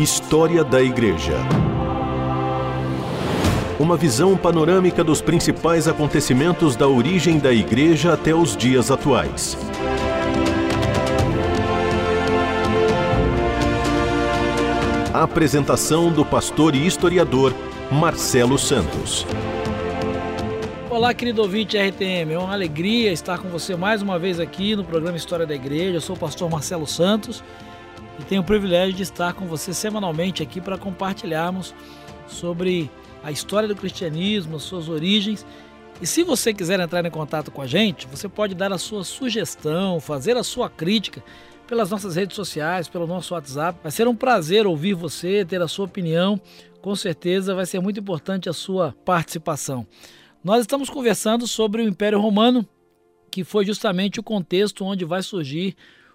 História da Igreja. Uma visão panorâmica dos principais acontecimentos da origem da Igreja até os dias atuais. A apresentação do pastor e historiador Marcelo Santos. Olá, querido ouvinte RTM. É uma alegria estar com você mais uma vez aqui no programa História da Igreja. Eu sou o pastor Marcelo Santos e tenho o privilégio de estar com você semanalmente aqui para compartilharmos sobre a história do cristianismo, as suas origens. E se você quiser entrar em contato com a gente, você pode dar a sua sugestão, fazer a sua crítica pelas nossas redes sociais, pelo nosso WhatsApp. Vai ser um prazer ouvir você, ter a sua opinião. Com certeza vai ser muito importante a sua participação. Nós estamos conversando sobre o Império Romano, que foi justamente o contexto onde vai surgir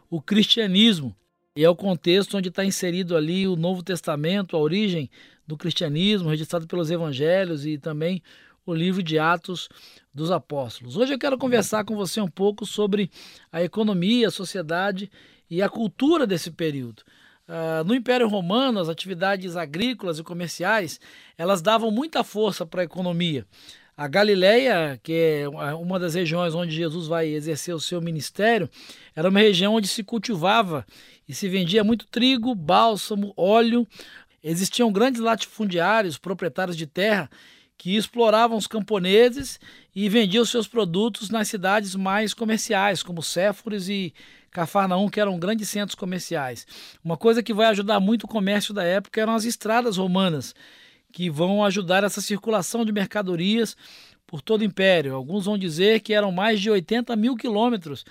o cristianismo. E é o contexto onde está inserido ali o Novo Testamento, a origem do cristianismo, registrado pelos evangelhos e também o livro de Atos dos Apóstolos. Hoje eu quero conversar com você um pouco sobre a economia, a sociedade e a cultura desse período. Uh, no Império Romano, as atividades agrícolas e comerciais elas davam muita força para a economia. A Galileia, que é uma das regiões onde Jesus vai exercer o seu ministério, era uma região onde se cultivava e se vendia muito trigo, bálsamo, óleo. Existiam grandes latifundiários, proprietários de terra, que exploravam os camponeses e vendiam seus produtos nas cidades mais comerciais, como Séforis e Cafarnaum, que eram grandes centros comerciais. Uma coisa que vai ajudar muito o comércio da época eram as estradas romanas que vão ajudar essa circulação de mercadorias por todo o império. Alguns vão dizer que eram mais de 80 mil quilômetros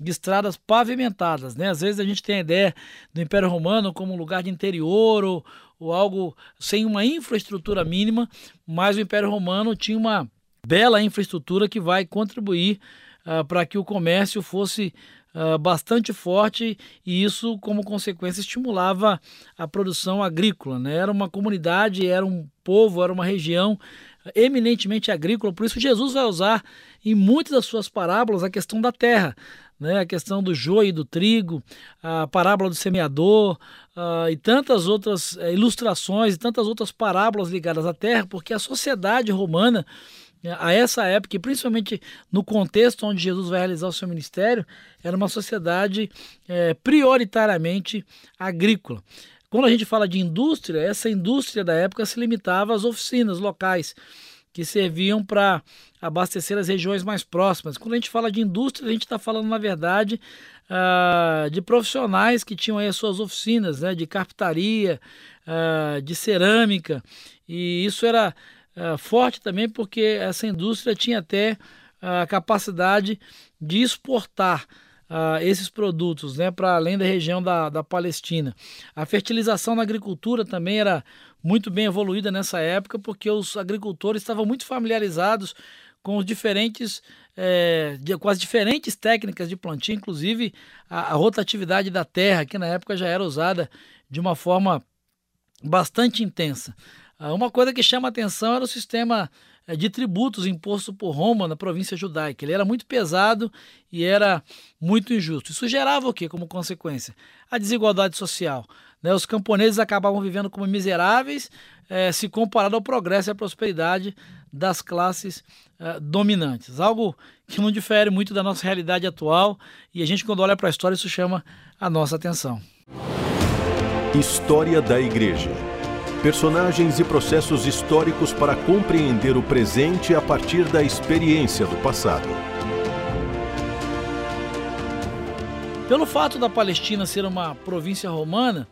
de estradas pavimentadas. Né? Às vezes a gente tem a ideia do Império Romano como um lugar de interior ou, ou algo sem uma infraestrutura mínima, mas o Império Romano tinha uma bela infraestrutura que vai contribuir uh, para que o comércio fosse uh, bastante forte e isso, como consequência, estimulava a produção agrícola. Né? Era uma comunidade, era um povo, era uma região eminentemente agrícola, por isso Jesus vai usar em muitas das suas parábolas a questão da terra. Né, a questão do joio e do trigo, a parábola do semeador uh, e tantas outras uh, ilustrações e tantas outras parábolas ligadas à terra, porque a sociedade romana a essa época, e principalmente no contexto onde Jesus vai realizar o seu ministério, era uma sociedade é, prioritariamente agrícola. Quando a gente fala de indústria, essa indústria da época se limitava às oficinas locais que serviam para abastecer as regiões mais próximas. Quando a gente fala de indústria, a gente está falando, na verdade, uh, de profissionais que tinham aí as suas oficinas, né, de carpintaria, uh, de cerâmica, e isso era uh, forte também porque essa indústria tinha até a capacidade de exportar uh, esses produtos né, para além da região da, da Palestina. A fertilização na agricultura também era muito bem evoluída nessa época, porque os agricultores estavam muito familiarizados com os diferentes é, com as diferentes técnicas de plantio, inclusive a, a, rotatividade da terra, que na época já era usada de uma forma bastante intensa. Ah, uma coisa que chama atenção era o sistema de tributos imposto por Roma na província judaica. Ele era muito pesado e era muito injusto. Isso gerava o que como consequência? A desigualdade social. Né? Os camponeses acabavam vivendo como miseráveis eh, se comparado ao progresso e à prosperidade das classes eh, dominantes. Algo que não difere muito da nossa realidade atual e a gente, quando olha para a história, isso chama a nossa atenção. História da Igreja personagens e processos históricos para compreender o presente a partir da experiência do passado. Pelo fato da Palestina ser uma província romana,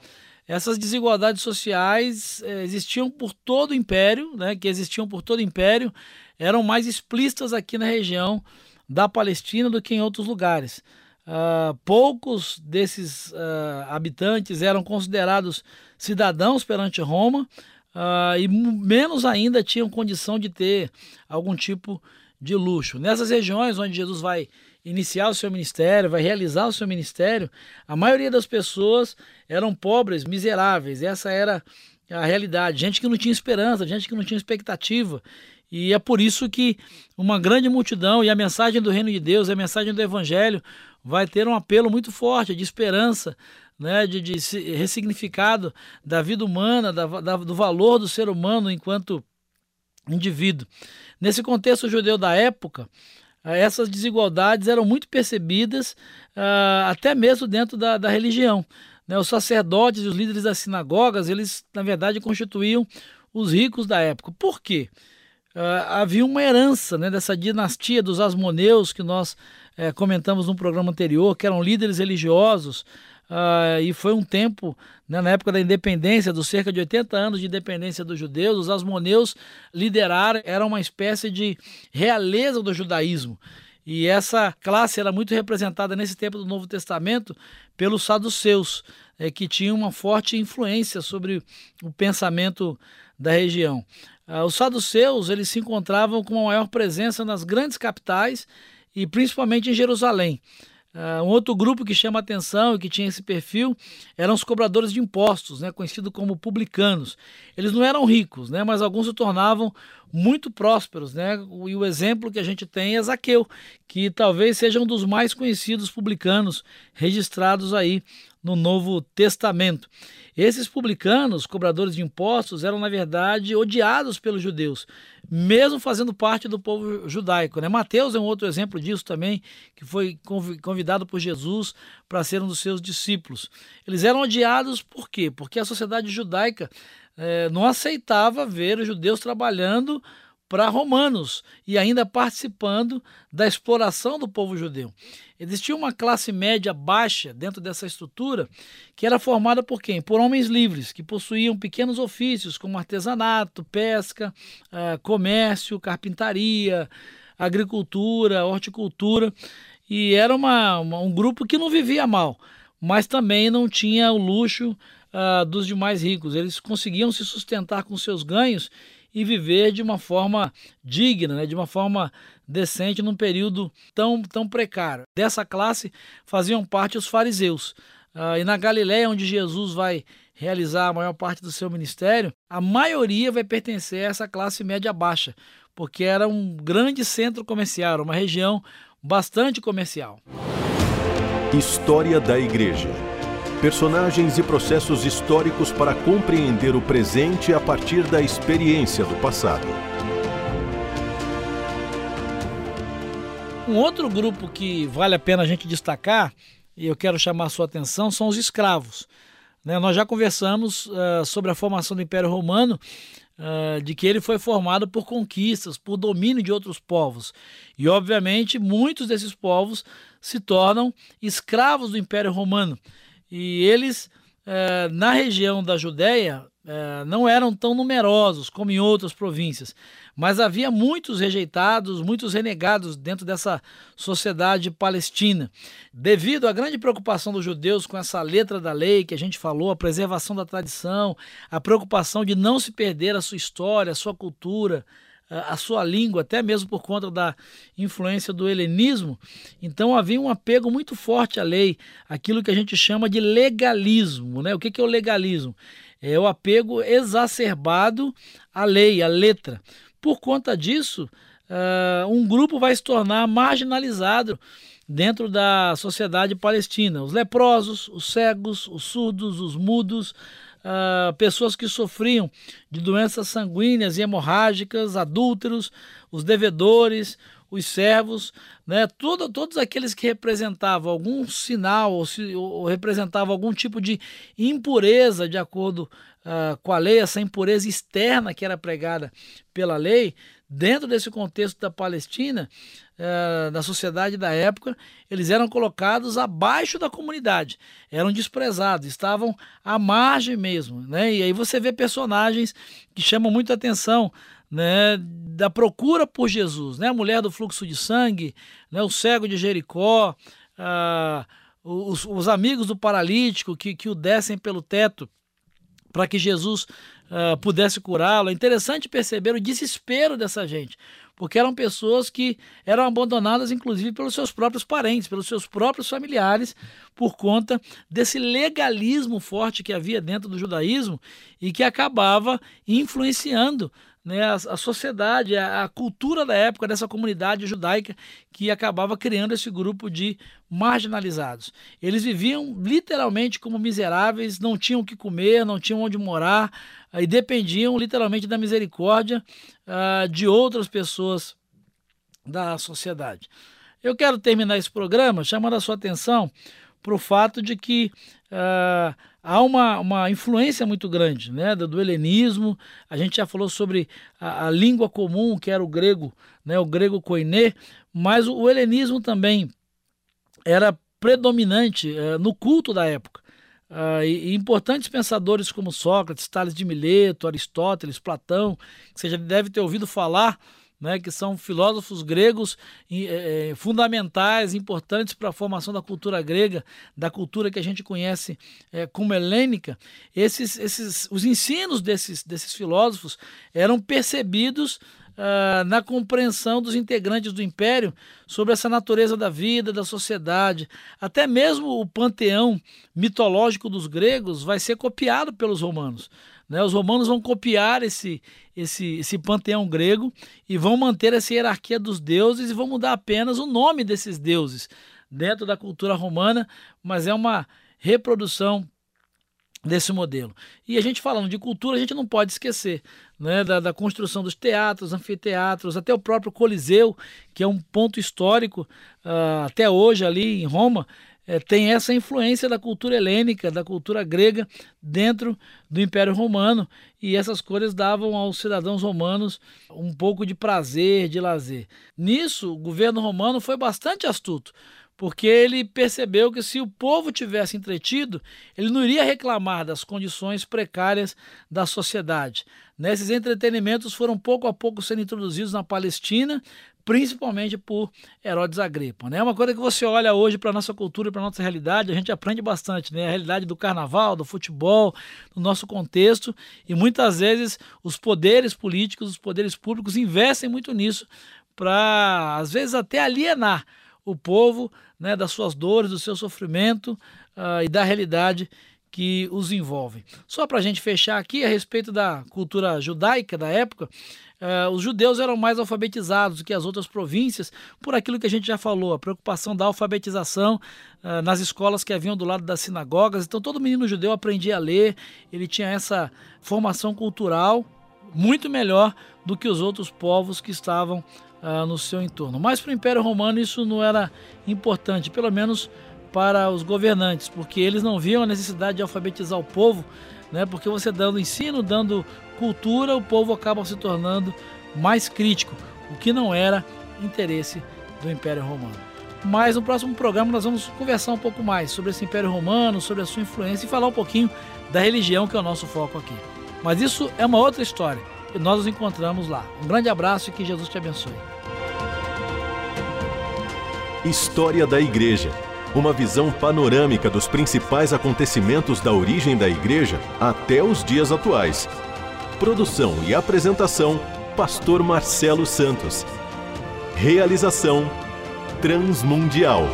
essas desigualdades sociais eh, existiam por todo o império, né, que existiam por todo o império, eram mais explícitas aqui na região da Palestina do que em outros lugares. Uh, poucos desses uh, habitantes eram considerados cidadãos perante Roma uh, e menos ainda tinham condição de ter algum tipo de luxo. Nessas regiões onde Jesus vai iniciar o seu ministério, vai realizar o seu ministério, a maioria das pessoas eram pobres, miseráveis. Essa era a realidade. Gente que não tinha esperança, gente que não tinha expectativa. E é por isso que uma grande multidão e a mensagem do reino de Deus, a mensagem do evangelho vai ter um apelo muito forte de esperança, né, de, de ressignificado da vida humana, da, da, do valor do ser humano enquanto indivíduo. Nesse contexto judeu da época, eh, essas desigualdades eram muito percebidas uh, até mesmo dentro da, da religião. Né? Os sacerdotes e os líderes das sinagogas, eles na verdade constituíam os ricos da época. Por quê? Uh, havia uma herança né, dessa dinastia dos Asmoneus que nós uh, comentamos no programa anterior, que eram líderes religiosos Uh, e foi um tempo, né, na época da independência, dos cerca de 80 anos de independência dos judeus, os asmoneus lideraram, era uma espécie de realeza do judaísmo. E essa classe era muito representada nesse tempo do Novo Testamento pelos saduceus, é, que tinham uma forte influência sobre o pensamento da região. Uh, os saduceus eles se encontravam com uma maior presença nas grandes capitais e principalmente em Jerusalém. Uh, um outro grupo que chama atenção e que tinha esse perfil eram os cobradores de impostos, né, conhecidos como publicanos. Eles não eram ricos, né, mas alguns se tornavam muito prósperos. Né, e o exemplo que a gente tem é Zaqueu, que talvez seja um dos mais conhecidos publicanos registrados aí no Novo Testamento. Esses publicanos, cobradores de impostos, eram na verdade odiados pelos judeus, mesmo fazendo parte do povo judaico. Né? Mateus é um outro exemplo disso também, que foi convidado por Jesus para ser um dos seus discípulos. Eles eram odiados por quê? Porque a sociedade judaica eh, não aceitava ver os judeus trabalhando para romanos e ainda participando da exploração do povo judeu. Existia uma classe média baixa dentro dessa estrutura que era formada por quem? Por homens livres, que possuíam pequenos ofícios como artesanato, pesca, uh, comércio, carpintaria, agricultura, horticultura. E era uma, uma, um grupo que não vivia mal, mas também não tinha o luxo uh, dos demais ricos. Eles conseguiam se sustentar com seus ganhos e viver de uma forma digna, né, de uma forma decente num período tão, tão precário. Dessa classe faziam parte os fariseus. Uh, e na Galiléia, onde Jesus vai realizar a maior parte do seu ministério, a maioria vai pertencer a essa classe média baixa, porque era um grande centro comercial, uma região bastante comercial. História da Igreja personagens e processos históricos para compreender o presente a partir da experiência do passado. Um outro grupo que vale a pena a gente destacar, e eu quero chamar a sua atenção, são os escravos. Né? Nós já conversamos uh, sobre a formação do Império Romano, uh, de que ele foi formado por conquistas, por domínio de outros povos. E, obviamente, muitos desses povos se tornam escravos do Império Romano. E eles, é, na região da Judéia, é, não eram tão numerosos como em outras províncias, mas havia muitos rejeitados, muitos renegados dentro dessa sociedade palestina. Devido à grande preocupação dos judeus com essa letra da lei que a gente falou, a preservação da tradição, a preocupação de não se perder a sua história, a sua cultura, a sua língua, até mesmo por conta da influência do helenismo. Então havia um apego muito forte à lei, aquilo que a gente chama de legalismo. Né? O que é o legalismo? É o apego exacerbado à lei, à letra. Por conta disso, uh, um grupo vai se tornar marginalizado dentro da sociedade palestina. Os leprosos, os cegos, os surdos, os mudos, uh, pessoas que sofriam de doenças sanguíneas e hemorrágicas, adúlteros, os devedores, os servos, né, Tudo, todos aqueles que representavam algum sinal ou, se, ou representavam algum tipo de impureza de acordo uh, com a lei, essa impureza externa que era pregada pela lei, dentro desse contexto da Palestina, uh, da sociedade da época, eles eram colocados abaixo da comunidade, eram desprezados, estavam à margem mesmo. Né? E aí você vê personagens que chamam muita atenção né, da procura por Jesus, né, a mulher do fluxo de sangue, né, o cego de Jericó, ah, os, os, amigos do paralítico que, que o descem pelo teto para que Jesus uh, pudesse curá-lo. É interessante perceber o desespero dessa gente, porque eram pessoas que eram abandonadas, inclusive, pelos seus próprios parentes, pelos seus próprios familiares, por conta desse legalismo forte que havia dentro do judaísmo e que acabava influenciando né, a, a sociedade, a, a, cultura da época dessa comunidade judaica que acabava criando esse grupo de marginalizados. Eles viviam literalmente como miseráveis, não tinham o que comer, não tinham onde morar e dependiam literalmente da misericórdia uh, de outras pessoas da sociedade. Eu quero terminar esse programa chamando a sua atenção para o fato de que uh, há uma, uma influência muito grande né, do, do helenismo. A gente já falou sobre a, a, língua comum, que era o grego, né, o grego koiné, mas o, o helenismo também era predominante uh, no culto da época. Uh, e, e, importantes pensadores como Sócrates, Tales de Mileto, Aristóteles, Platão, que você já deve ter ouvido falar né, que são filósofos gregos é, fundamentais, importantes para a formação da cultura grega, da cultura que a gente conhece é, como helênica, esses, esses, os ensinos desses, desses filósofos eram percebidos Uh, na compreensão dos integrantes do império sobre essa natureza da vida, da sociedade. Até mesmo o panteão mitológico dos gregos vai ser copiado pelos romanos. Né? Os romanos vão copiar esse, esse, esse panteão grego e vão manter essa hierarquia dos deuses e vão mudar apenas o nome desses deuses dentro da cultura romana, mas é uma reprodução desse modelo. E a gente falando de cultura, a gente não pode esquecer né, da, da, construção dos teatros, anfiteatros, até o próprio Coliseu, que é um ponto histórico uh, até hoje ali em Roma, é, tem essa influência da cultura helênica, da cultura grega dentro do Império Romano e essas cores davam aos cidadãos romanos um pouco de prazer, de lazer. Nisso, o governo romano foi bastante astuto, porque ele percebeu que se o povo tivesse entretido, ele não iria reclamar das condições precárias da sociedade. Nesses entretenimentos foram pouco a pouco sendo introduzidos na Palestina, principalmente por Herodes Agripa. Né? É uma coisa que você olha hoje para a nossa cultura para a nossa realidade, a gente aprende bastante, né? a realidade do carnaval, do futebol, do nosso contexto, e muitas vezes os poderes políticos, os poderes públicos investem muito nisso para, às vezes, até alienar o povo né, das suas dores, do seu sofrimento uh, e da realidade que os envolve. Só para a gente fechar aqui a respeito da cultura judaica da época, Uh, os judeus eram mais alfabetizados do que as outras províncias, por aquilo que a gente já falou, a preocupação da alfabetização uh, nas escolas que haviam do lado das sinagogas. Então, todo menino judeu aprendia a ler, ele tinha essa formação cultural muito melhor do que os outros povos que estavam uh, no seu entorno. Mas para o Império Romano isso não era importante, pelo menos para os governantes, porque eles não viam a necessidade de alfabetizar o povo, né? porque você dando ensino, dando cultura, o povo acaba se tornando mais crítico, o que não era interesse do Império Romano. Mas no próximo programa nós vamos conversar um pouco mais sobre esse Império Romano, sobre a sua influência e falar um pouquinho da religião que é o nosso foco aqui. Mas isso é uma outra história nós nos encontramos lá. Um grande abraço e que Jesus te abençoe. História da Igreja. Uma visão panorâmica dos principais acontecimentos da origem da Igreja até os dias atuais Produção e apresentação: Pastor Marcelo Santos. Realização: Transmundial.